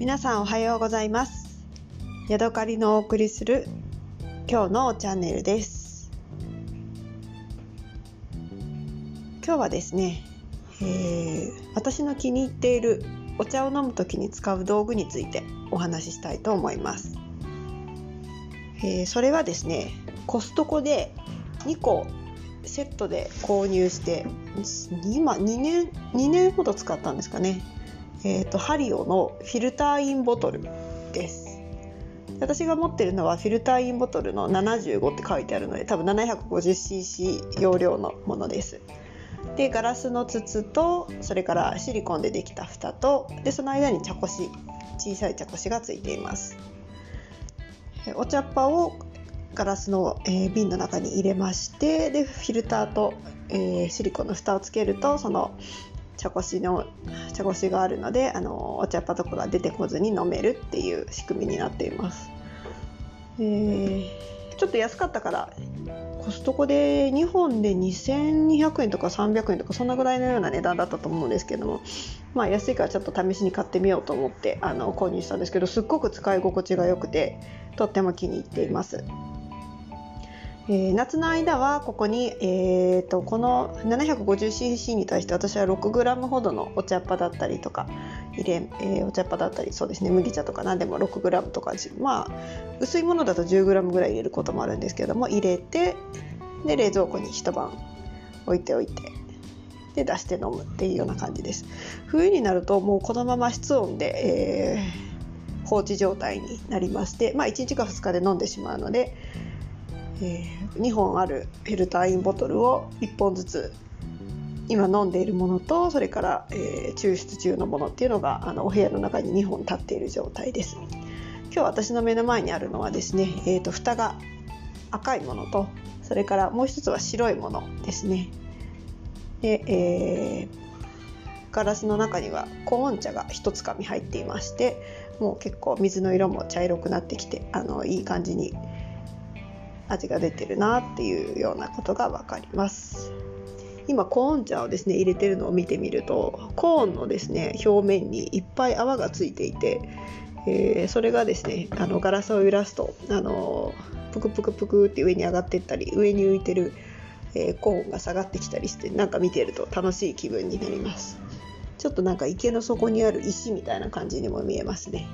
皆さんおはようございます。ヤドカリのお送りする今日のチャンネルです。今日はですね、えー、私の気に入っているお茶を飲む時に使う道具についてお話ししたいと思います、えー、それはですねコストコで2個セットで購入して今2年2年ほど使ったんですかね。えーと、ハリオのフィルターインボトルです。私が持ってるのはフィルターインボトルの75って書いてあるので多分 750cc 容量のものです。でガラスの筒とそれからシリコンでできた蓋とでその間に茶こし小さい茶こしがついています。お茶っ葉をガラスの、えー、瓶の中に入れましてでフィルターと、えー、シリコンの蓋をつけるとその茶こしの茶こしがあるのであのお茶っ葉とかが出てこずに飲めるっていう仕組みになっています。えー、ちょっと安かったからコストコで2本で2200円とか300円とかそんなぐらいのような値段だったと思うんですけどもまあ安いからちょっと試しに買ってみようと思ってあの購入したんですけどすっごく使い心地が良くてとっても気に入っています。えー、夏の間はここに、えーと、この 750cc に対して私は 6g ほどのお茶っ葉だったりとか入れ、えー、お茶っ葉だったりそうですね麦茶とか何でも 6g とかまあ薄いものだと 10g ぐらい入れることもあるんですけども入れてで冷蔵庫に一晩置いておいてで出して飲むっていうような感じです。冬になるともうこのまま室温で、えー、放置状態になりましてまあ1日か2日で飲んでしまうのでえー、2本あるフィルターインボトルを1本ずつ今飲んでいるものとそれから、えー、抽出中のものっていうのがあのお部屋の中に2本立っている状態です。今日私の目の前にあるのはですね、えーと、蓋が赤いものとそれからもう一つは白いものですね。で、えー、ガラスの中にはコーン茶が1つかみ入っていましてもう結構水の色も茶色くなってきてあのいい感じに味が出てるなっていうようなことが分かります。今コーン茶をですね入れてるのを見てみるとコーンのですね表面にいっぱい泡がついていて、えー、それがですねあのガラスを揺らすとあのプクプクプクって上に上がってったり上に浮いてる、えー、コーンが下がってきたりしてなんか見てると楽しい気分になります。ちょっとなんか池の底にある石みたいな感じにも見えますね。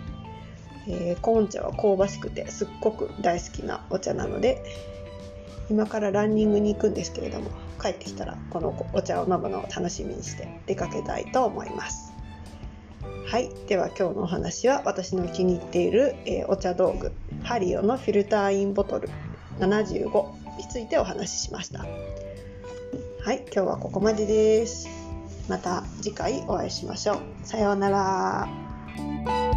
えー、コーン茶は香ばしくてすっごく大好きなお茶なので今からランニングに行くんですけれども帰ってきたらこのお茶を飲むのを楽しみにして出かけたいと思います。はい。では今日のお話は私の気に入っている、えー、お茶道具ハリオのフィルターインボトル75についてお話ししました。はい。今日はここまでです。また次回お会いしましょう。さようなら。